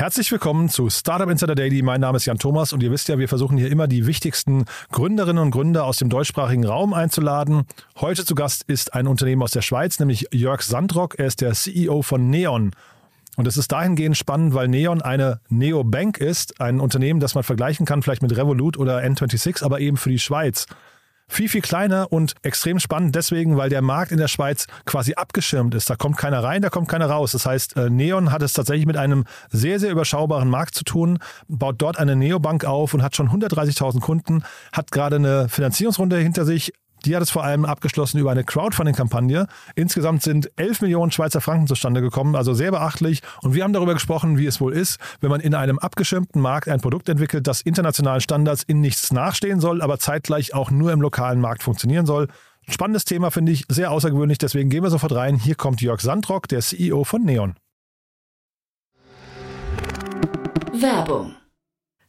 Herzlich willkommen zu Startup Insider Daily. Mein Name ist Jan Thomas und ihr wisst ja, wir versuchen hier immer die wichtigsten Gründerinnen und Gründer aus dem deutschsprachigen Raum einzuladen. Heute zu Gast ist ein Unternehmen aus der Schweiz, nämlich Jörg Sandrock. Er ist der CEO von Neon. Und es ist dahingehend spannend, weil Neon eine Neobank ist, ein Unternehmen, das man vergleichen kann, vielleicht mit Revolut oder N26, aber eben für die Schweiz viel, viel kleiner und extrem spannend deswegen, weil der Markt in der Schweiz quasi abgeschirmt ist. Da kommt keiner rein, da kommt keiner raus. Das heißt, äh, Neon hat es tatsächlich mit einem sehr, sehr überschaubaren Markt zu tun, baut dort eine Neobank auf und hat schon 130.000 Kunden, hat gerade eine Finanzierungsrunde hinter sich, die hat es vor allem abgeschlossen über eine Crowdfunding-Kampagne. Insgesamt sind 11 Millionen Schweizer Franken zustande gekommen, also sehr beachtlich. Und wir haben darüber gesprochen, wie es wohl ist, wenn man in einem abgeschirmten Markt ein Produkt entwickelt, das internationalen Standards in nichts nachstehen soll, aber zeitgleich auch nur im lokalen Markt funktionieren soll. Spannendes Thema finde ich, sehr außergewöhnlich, deswegen gehen wir sofort rein. Hier kommt Jörg Sandrock, der CEO von Neon. Werbung.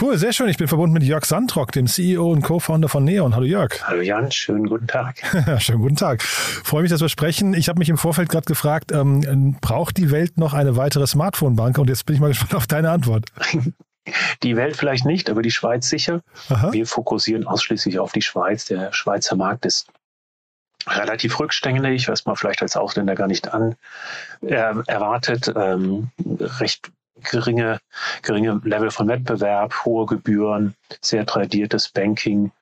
Cool, sehr schön. Ich bin verbunden mit Jörg Sandrock, dem CEO und Co-Founder von Neon. Hallo Jörg. Hallo Jan, schönen guten Tag. schönen guten Tag. Freue mich, dass wir sprechen. Ich habe mich im Vorfeld gerade gefragt, ähm, braucht die Welt noch eine weitere Smartphone-Bank? Und jetzt bin ich mal gespannt auf deine Antwort. Die Welt vielleicht nicht, aber die Schweiz sicher. Aha. Wir fokussieren ausschließlich auf die Schweiz. Der Schweizer Markt ist relativ rückständig, was man vielleicht als Ausländer gar nicht an äh, erwartet. Ähm, recht geringe, geringe Level von Wettbewerb, hohe Gebühren, sehr tradiertes Banking.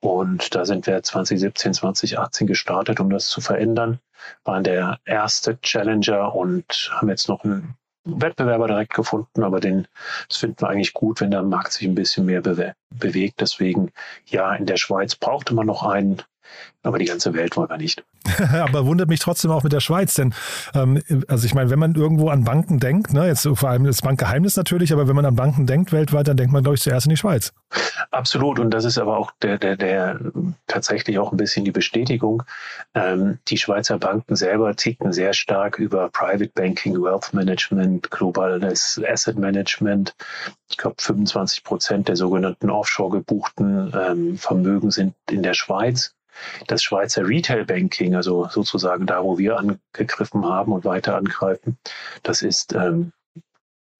Und da sind wir 2017, 2018 gestartet, um das zu verändern. Waren der erste Challenger und haben jetzt noch einen Wettbewerber direkt gefunden, aber den, das finden wir eigentlich gut, wenn der Markt sich ein bisschen mehr bewe bewegt. Deswegen, ja, in der Schweiz brauchte man noch einen, aber die ganze Welt wollen wir nicht. Aber wundert mich trotzdem auch mit der Schweiz, denn ähm, also ich meine, wenn man irgendwo an Banken denkt, ne, jetzt vor allem das Bankgeheimnis natürlich, aber wenn man an Banken denkt weltweit, dann denkt man, glaube ich, zuerst in die Schweiz. Absolut, und das ist aber auch der, der, der tatsächlich auch ein bisschen die Bestätigung. Ähm, die Schweizer Banken selber ticken sehr stark über Private Banking, Wealth Management, globales Asset Management. Ich glaube, 25 Prozent der sogenannten offshore gebuchten ähm, Vermögen sind in der Schweiz das Schweizer Retail Banking, also sozusagen da, wo wir angegriffen haben und weiter angreifen, das ist ähm,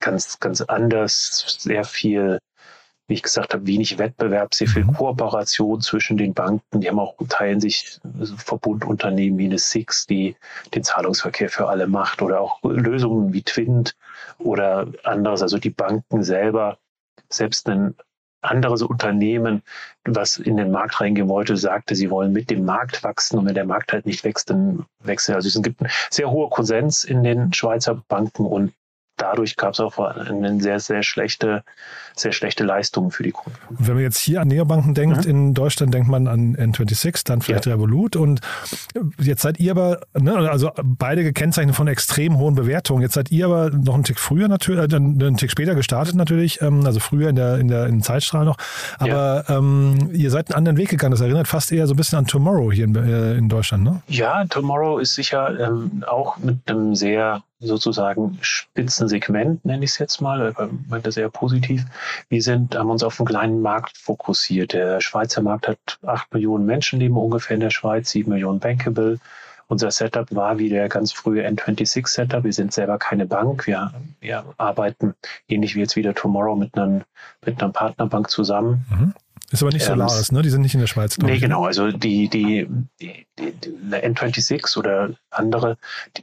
ganz, ganz anders, sehr viel, wie ich gesagt habe, wenig Wettbewerb, sehr viel mhm. Kooperation zwischen den Banken. Die haben auch, teilen sich Verbundunternehmen wie eine Six, die den Zahlungsverkehr für alle macht oder auch Lösungen wie Twint oder anderes. Also die Banken selber, selbst ein anderes Unternehmen, was in den Markt reingehen wollte, sagte, sie wollen mit dem Markt wachsen und wenn der Markt halt nicht wächst, dann wechseln. Also es gibt einen sehr hoher Konsens in den Schweizer Banken und dadurch gab es auch eine sehr, sehr schlechte, sehr schlechte Leistungen für die Kunden. Wenn man jetzt hier an Neobanken denkt, mhm. in Deutschland denkt man an N26, dann vielleicht ja. Revolut und jetzt seid ihr aber, ne, also beide gekennzeichnet von extrem hohen Bewertungen. Jetzt seid ihr aber noch einen Tick früher natürlich, äh, einen Tick später gestartet natürlich, ähm, also früher in der, in der, in Zeitstrahl noch. Aber ja. ähm, ihr seid einen anderen Weg gegangen. Das erinnert fast eher so ein bisschen an Tomorrow hier in, äh, in Deutschland, ne? Ja, Tomorrow ist sicher ähm, auch mit einem sehr sozusagen Spitzensegment, nenne ich es jetzt mal, meine das sehr positiv. Wir sind, haben uns auf einen kleinen Markt fokussiert. Der Schweizer Markt hat acht Millionen Menschen leben ungefähr in der Schweiz, sieben Millionen bankable Unser Setup war wie der ganz frühe N26-Setup. Wir sind selber keine Bank. Wir, wir arbeiten ähnlich wie jetzt wieder Tomorrow mit, einem, mit einer Partnerbank zusammen. Mhm. Ist aber nicht Solaris, ähm, ne? Die sind nicht in der Schweiz. Nee, genau. Also die, die, die, die, die N26 oder andere, die,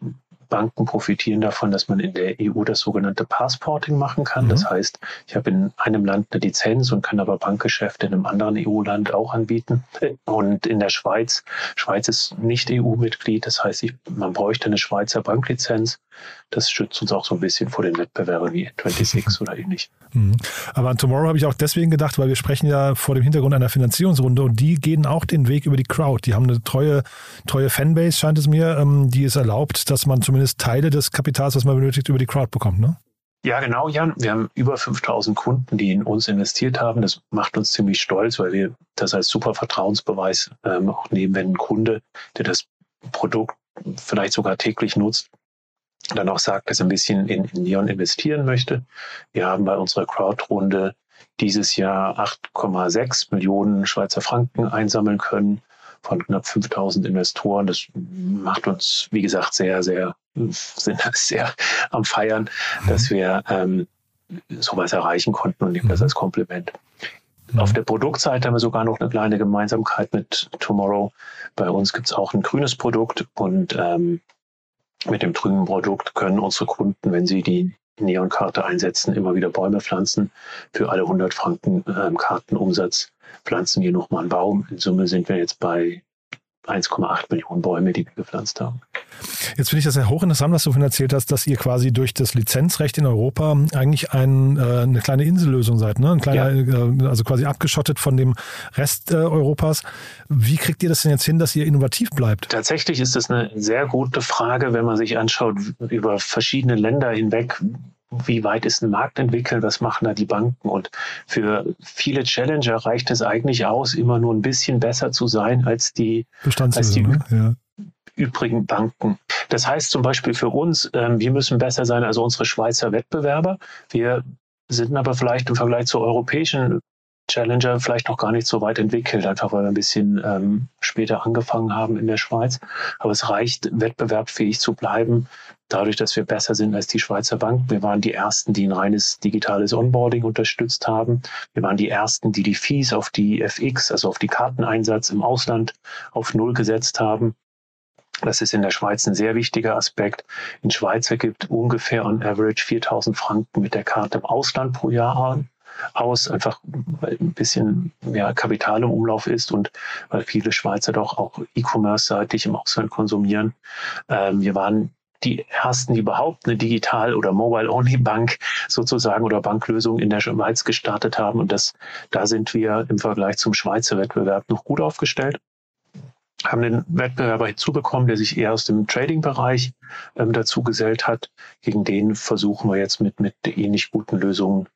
Banken profitieren davon, dass man in der EU das sogenannte Passporting machen kann. Mhm. Das heißt, ich habe in einem Land eine Lizenz und kann aber Bankgeschäfte in einem anderen EU-Land auch anbieten. Und in der Schweiz, Schweiz ist nicht EU-Mitglied, das heißt, ich, man bräuchte eine Schweizer Banklizenz. Das schützt uns auch so ein bisschen vor den Wettbewerbern wie 26 oder ähnlich. Mhm. Aber an Tomorrow habe ich auch deswegen gedacht, weil wir sprechen ja vor dem Hintergrund einer Finanzierungsrunde und die gehen auch den Weg über die Crowd. Die haben eine treue, treue Fanbase, scheint es mir, ähm, die es erlaubt, dass man zumindest zumindest Teile des Kapitals, was man benötigt, über die Crowd bekommt, ne? Ja, genau, Jan. Wir haben über 5000 Kunden, die in uns investiert haben. Das macht uns ziemlich stolz, weil wir das als super Vertrauensbeweis ähm, auch nehmen, wenn ein Kunde, der das Produkt vielleicht sogar täglich nutzt, dann auch sagt, dass er ein bisschen in, Neon investieren möchte. Wir haben bei unserer Crowd-Runde dieses Jahr 8,6 Millionen Schweizer Franken einsammeln können von knapp 5000 Investoren. Das macht uns, wie gesagt, sehr, sehr, sind sehr am Feiern, mhm. dass wir ähm, sowas erreichen konnten und nehmen das mhm. als Kompliment. Mhm. Auf der Produktseite haben wir sogar noch eine kleine Gemeinsamkeit mit Tomorrow. Bei uns gibt es auch ein grünes Produkt und ähm, mit dem grünen Produkt können unsere Kunden, wenn sie die Neonkarte einsetzen, immer wieder Bäume pflanzen. Für alle 100 Franken ähm, Kartenumsatz pflanzen wir nochmal einen Baum. In Summe sind wir jetzt bei 1,8 Millionen Bäume, die wir gepflanzt haben. Jetzt finde ich das sehr hochinteressant, was du von erzählt hast, dass ihr quasi durch das Lizenzrecht in Europa eigentlich ein, äh, eine kleine Insellösung seid, ne? Ein kleiner, ja. äh, also quasi abgeschottet von dem Rest äh, Europas. Wie kriegt ihr das denn jetzt hin, dass ihr innovativ bleibt? Tatsächlich ist das eine sehr gute Frage, wenn man sich anschaut über verschiedene Länder hinweg, wie weit ist ein Markt entwickelt, was machen da die Banken. Und für viele Challenger reicht es eigentlich aus, immer nur ein bisschen besser zu sein als die, als die ne? ja. übrigen Banken. Das heißt zum Beispiel für uns, ähm, wir müssen besser sein als unsere Schweizer Wettbewerber. Wir sind aber vielleicht im Vergleich zu europäischen Challenger vielleicht noch gar nicht so weit entwickelt, einfach weil wir ein bisschen ähm, später angefangen haben in der Schweiz. Aber es reicht, wettbewerbsfähig zu bleiben, dadurch, dass wir besser sind als die Schweizer Bank. Wir waren die Ersten, die ein reines digitales Onboarding unterstützt haben. Wir waren die Ersten, die die Fees auf die FX, also auf die Karteneinsatz im Ausland, auf Null gesetzt haben. Das ist in der Schweiz ein sehr wichtiger Aspekt. In Schweizer gibt ungefähr on average 4000 Franken mit der Karte im Ausland pro Jahr aus, einfach weil ein bisschen mehr Kapital im Umlauf ist und weil viele Schweizer doch auch E-Commerce-seitig im Ausland konsumieren. Ähm, wir waren die ersten, die überhaupt eine Digital- oder Mobile-Only-Bank sozusagen oder Banklösung in der Schweiz gestartet haben. Und das, da sind wir im Vergleich zum Schweizer Wettbewerb noch gut aufgestellt haben den Wettbewerber hinzubekommen, der sich eher aus dem Trading-Bereich ähm, dazu gesellt hat. Gegen den versuchen wir jetzt mit, mit ähnlich guten Lösungen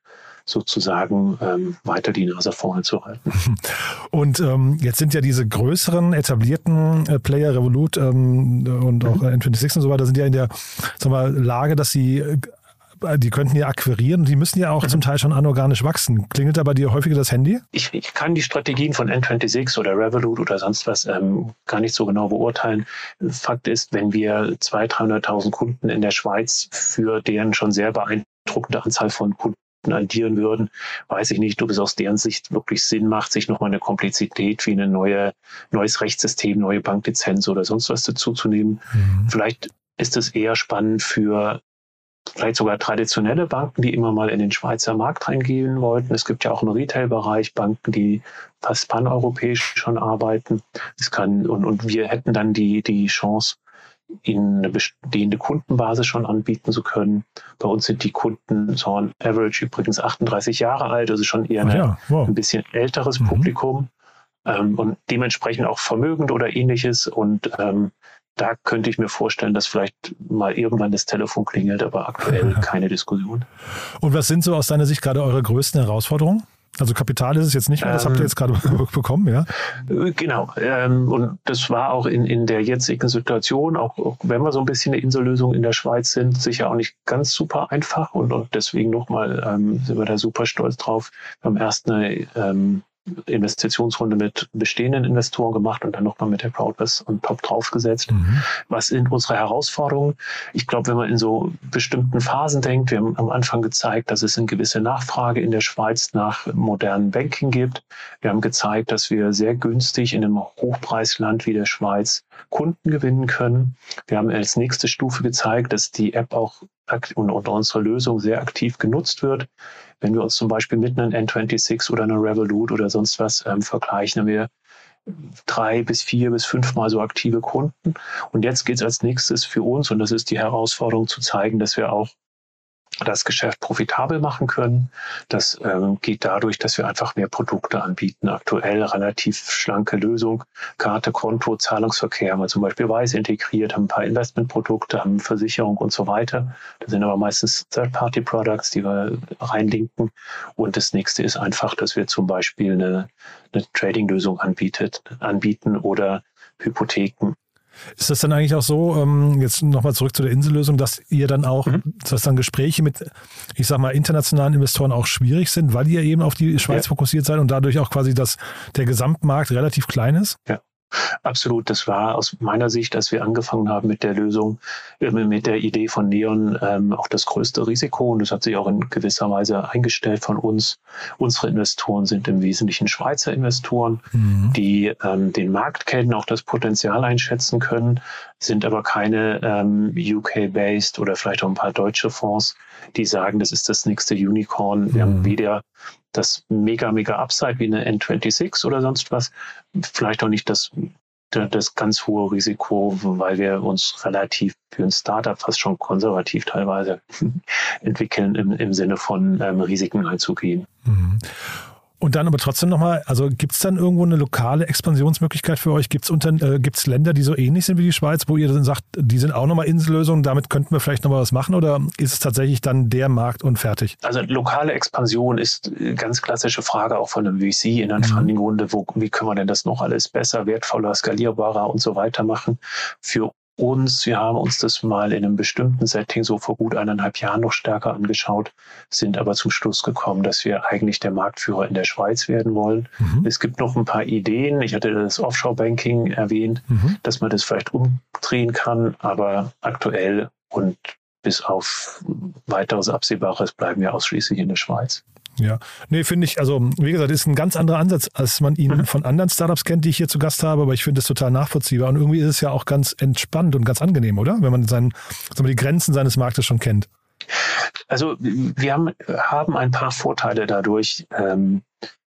sozusagen ähm, weiter die Nase vorne zu halten. Und ähm, jetzt sind ja diese größeren etablierten äh, Player, Revolut ähm, und auch mhm. N26 und so weiter, sind ja in der sag mal, Lage, dass sie äh, die könnten ja akquirieren die müssen ja auch mhm. zum Teil schon anorganisch wachsen. Klingelt da bei dir häufiger das Handy? Ich, ich kann die Strategien von N26 oder Revolut oder sonst was ähm, gar nicht so genau beurteilen. Fakt ist, wenn wir 200.000, 300.000 Kunden in der Schweiz für deren schon sehr beeindruckende Anzahl von Kunden addieren würden, weiß ich nicht, ob es aus deren Sicht wirklich Sinn macht, sich nochmal eine Komplexität wie ein neue, neues Rechtssystem, neue Banklizenz oder sonst was dazuzunehmen. Mhm. Vielleicht ist es eher spannend für vielleicht sogar traditionelle Banken, die immer mal in den Schweizer Markt reingehen wollten. Es gibt ja auch im Retail-Bereich Banken, die fast paneuropäisch schon arbeiten. Es kann, und, und wir hätten dann die, die Chance, ihnen eine bestehende Kundenbasis schon anbieten zu können. Bei uns sind die Kunden so on average übrigens 38 Jahre alt, also schon eher ja, wow. ein bisschen älteres mhm. Publikum ähm, und dementsprechend auch vermögend oder ähnliches. Und ähm, da könnte ich mir vorstellen, dass vielleicht mal irgendwann das Telefon klingelt, aber aktuell keine Diskussion. Und was sind so aus deiner Sicht gerade eure größten Herausforderungen? Also Kapital ist es jetzt nicht mehr, das habt ihr jetzt gerade bekommen, ja? Äh, genau. Ähm, und das war auch in, in der jetzigen Situation, auch, auch wenn wir so ein bisschen eine Insellösung in der Schweiz sind, sicher auch nicht ganz super einfach. Und, und deswegen nochmal ähm, sind wir da super stolz drauf. Wir haben erst eine ähm, Investitionsrunde mit bestehenden Investoren gemacht und dann nochmal mit der Crowdbus und top draufgesetzt. Mhm. Was sind unsere Herausforderungen? Ich glaube, wenn man in so bestimmten Phasen denkt, wir haben am Anfang gezeigt, dass es eine gewisse Nachfrage in der Schweiz nach modernen Banking gibt. Wir haben gezeigt, dass wir sehr günstig in einem Hochpreisland wie der Schweiz Kunden gewinnen können. Wir haben als nächste Stufe gezeigt, dass die App auch und, und unsere Lösung sehr aktiv genutzt wird. Wenn wir uns zum Beispiel mit einem N26 oder einer Revolut oder sonst was ähm, vergleichen, haben wir drei bis vier bis fünfmal so aktive Kunden. Und jetzt geht es als nächstes für uns, und das ist die Herausforderung, zu zeigen, dass wir auch das Geschäft profitabel machen können. Das ähm, geht dadurch, dass wir einfach mehr Produkte anbieten. Aktuell relativ schlanke Lösung. Karte, Konto, Zahlungsverkehr haben wir zum Beispiel Weiß integriert, haben ein paar Investmentprodukte, haben Versicherung und so weiter. Das sind aber meistens Third-Party-Products, die wir reinlinken. Und das nächste ist einfach, dass wir zum Beispiel eine, eine Trading-Lösung anbietet, anbieten oder Hypotheken ist das dann eigentlich auch so, ähm, jetzt nochmal zurück zu der Insellösung, dass ihr dann auch, mhm. dass dann Gespräche mit, ich sag mal, internationalen Investoren auch schwierig sind, weil ihr eben auf die Schweiz ja. fokussiert seid und dadurch auch quasi dass der Gesamtmarkt relativ klein ist? Ja. Absolut, das war aus meiner Sicht, als wir angefangen haben mit der Lösung, mit der Idee von Neon, ähm, auch das größte Risiko. Und das hat sich auch in gewisser Weise eingestellt von uns. Unsere Investoren sind im Wesentlichen Schweizer Investoren, mhm. die ähm, den Markt kennen, auch das Potenzial einschätzen können, sind aber keine ähm, UK-based oder vielleicht auch ein paar deutsche Fonds, die sagen, das ist das nächste Unicorn. Mhm. Wir haben mhm. weder das mega, mega Upside wie eine N26 oder sonst was. Vielleicht auch nicht das, das ganz hohe Risiko, weil wir uns relativ für ein Startup fast schon konservativ teilweise entwickeln im, im Sinne von ähm, Risiken einzugehen. Mhm. Und dann aber trotzdem nochmal, also gibt es dann irgendwo eine lokale Expansionsmöglichkeit für euch? Gibt es äh, Länder, die so ähnlich sind wie die Schweiz, wo ihr dann sagt, die sind auch nochmal Insellösungen, damit könnten wir vielleicht nochmal was machen oder ist es tatsächlich dann der Markt und fertig? Also lokale Expansion ist eine ganz klassische Frage auch von einem VC in einer mhm. Funding-Runde, wie können wir denn das noch alles besser, wertvoller, skalierbarer und so weiter machen? Für uns. Wir haben uns das mal in einem bestimmten Setting so vor gut eineinhalb Jahren noch stärker angeschaut, sind aber zum Schluss gekommen, dass wir eigentlich der Marktführer in der Schweiz werden wollen. Mhm. Es gibt noch ein paar Ideen. Ich hatte das Offshore-Banking erwähnt, mhm. dass man das vielleicht umdrehen kann, aber aktuell und bis auf weiteres Absehbares bleiben wir ausschließlich in der Schweiz. Ja, nee, finde ich, also wie gesagt, ist ein ganz anderer Ansatz, als man ihn mhm. von anderen Startups kennt, die ich hier zu Gast habe, aber ich finde es total nachvollziehbar und irgendwie ist es ja auch ganz entspannt und ganz angenehm, oder? Wenn man seinen, sagen wir, die Grenzen seines Marktes schon kennt. Also wir haben, haben ein paar Vorteile dadurch. Ähm,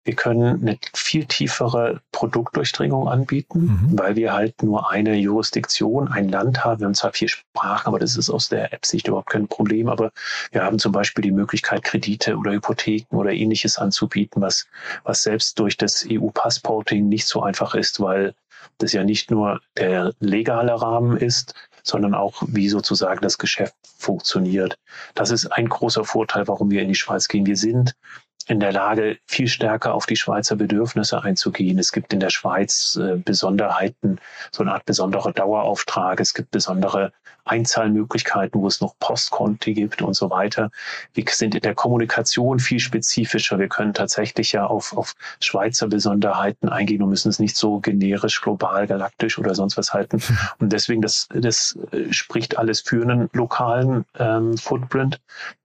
wir können eine viel tiefere Produktdurchdringung anbieten, mhm. weil wir halt nur eine Jurisdiktion, ein Land haben. Wir haben zwar vier Sprachen, aber das ist aus der App-Sicht überhaupt kein Problem. Aber wir haben zum Beispiel die Möglichkeit, Kredite oder Hypotheken oder ähnliches anzubieten, was, was selbst durch das EU-Passporting nicht so einfach ist, weil das ja nicht nur der legale Rahmen ist, sondern auch, wie sozusagen das Geschäft funktioniert. Das ist ein großer Vorteil, warum wir in die Schweiz gehen. Wir sind in der Lage, viel stärker auf die Schweizer Bedürfnisse einzugehen. Es gibt in der Schweiz äh, Besonderheiten, so eine Art besonderer Dauerauftrag. Es gibt besondere Einzahlmöglichkeiten, wo es noch Postkonti gibt und so weiter. Wir sind in der Kommunikation viel spezifischer. Wir können tatsächlich ja auf, auf Schweizer Besonderheiten eingehen und müssen es nicht so generisch, global, galaktisch oder sonst was halten. Und deswegen, das, das äh, spricht alles für einen lokalen ähm, Footprint.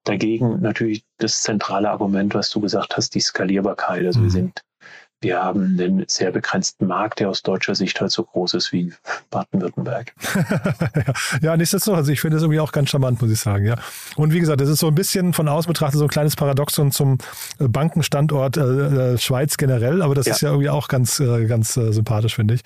Dagegen natürlich das zentrale Argument, was du gesagt hast, die Skalierbarkeit. Also mhm. wir sind wir haben einen sehr begrenzten Markt, der aus deutscher Sicht halt so groß ist wie Baden-Württemberg. ja, nichtsdestotrotz, also ich finde das irgendwie auch ganz charmant, muss ich sagen, ja. Und wie gesagt, das ist so ein bisschen von außen betrachtet so ein kleines Paradoxon zum äh, Bankenstandort äh, äh, Schweiz generell, aber das ja. ist ja irgendwie auch ganz, äh, ganz äh, sympathisch, finde ich.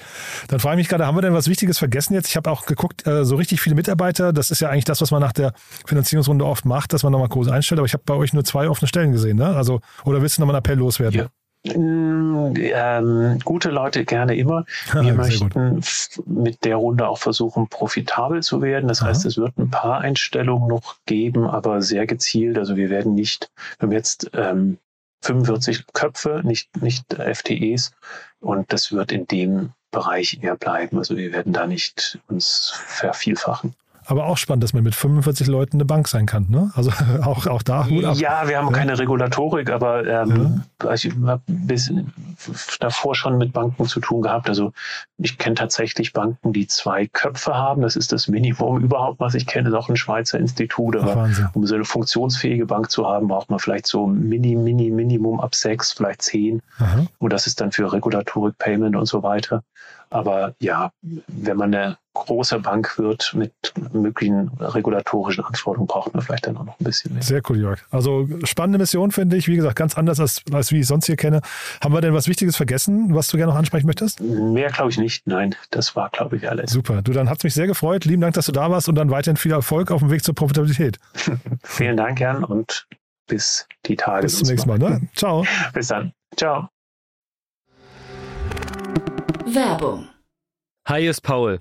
Dann frage ich mich gerade, haben wir denn was Wichtiges vergessen jetzt? Ich habe auch geguckt, äh, so richtig viele Mitarbeiter, das ist ja eigentlich das, was man nach der Finanzierungsrunde oft macht, dass man nochmal groß einstellt, aber ich habe bei euch nur zwei offene Stellen gesehen, ne? Also, oder willst du nochmal einen Appell loswerden? Ja. Ähm, gute Leute gerne immer. Wir möchten mit der Runde auch versuchen, profitabel zu werden. Das Aha. heißt, es wird ein paar Einstellungen noch geben, aber sehr gezielt. Also wir werden nicht, wir haben jetzt ähm, 45 Köpfe, nicht, nicht FTEs. Und das wird in dem Bereich eher bleiben. Also wir werden da nicht uns vervielfachen. Aber auch spannend, dass man mit 45 Leuten eine Bank sein kann. Ne? Also auch, auch da Hut ab. Ja, wir haben ja. keine Regulatorik, aber ähm, ja. ich habe bis davor schon mit Banken zu tun gehabt. Also ich kenne tatsächlich Banken, die zwei Köpfe haben. Das ist das Minimum überhaupt, was ich kenne. Das ist auch ein Schweizer Institut. Aber um so eine funktionsfähige Bank zu haben, braucht man vielleicht so Mini, Mini, Minimum ab sechs, vielleicht zehn. Aha. Und das ist dann für Regulatorik, Payment und so weiter. Aber ja, wenn man eine große Bank wird mit möglichen regulatorischen Anforderungen, braucht man vielleicht dann auch noch ein bisschen mehr. Sehr cool, Jörg. Also spannende Mission, finde ich. Wie gesagt, ganz anders als, als wie ich sonst hier kenne. Haben wir denn was Wichtiges vergessen, was du gerne noch ansprechen möchtest? Mehr glaube ich nicht. Nein, das war, glaube ich, alles. Super. Du, dann hat es mich sehr gefreut. Lieben Dank, dass du da warst und dann weiterhin viel Erfolg auf dem Weg zur Profitabilität. Vielen Dank, Jan, und bis die Tage. Bis zum nächsten Mal. Ne? Ciao. bis dann. Ciao. Werbung. Hi, ist Paul,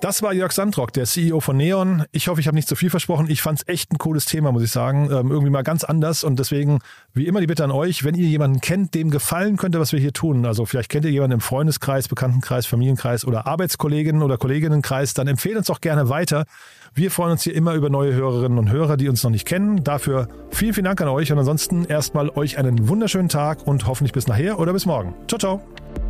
Das war Jörg Sandrock, der CEO von Neon. Ich hoffe, ich habe nicht zu viel versprochen. Ich fand es echt ein cooles Thema, muss ich sagen. Ähm, irgendwie mal ganz anders. Und deswegen, wie immer, die Bitte an euch, wenn ihr jemanden kennt, dem gefallen könnte, was wir hier tun. Also vielleicht kennt ihr jemanden im Freundeskreis, Bekanntenkreis, Familienkreis oder Arbeitskolleginnen oder Kolleginnenkreis, dann empfehlt uns doch gerne weiter. Wir freuen uns hier immer über neue Hörerinnen und Hörer, die uns noch nicht kennen. Dafür vielen, vielen Dank an euch. Und ansonsten erstmal euch einen wunderschönen Tag und hoffentlich bis nachher oder bis morgen. Ciao, ciao.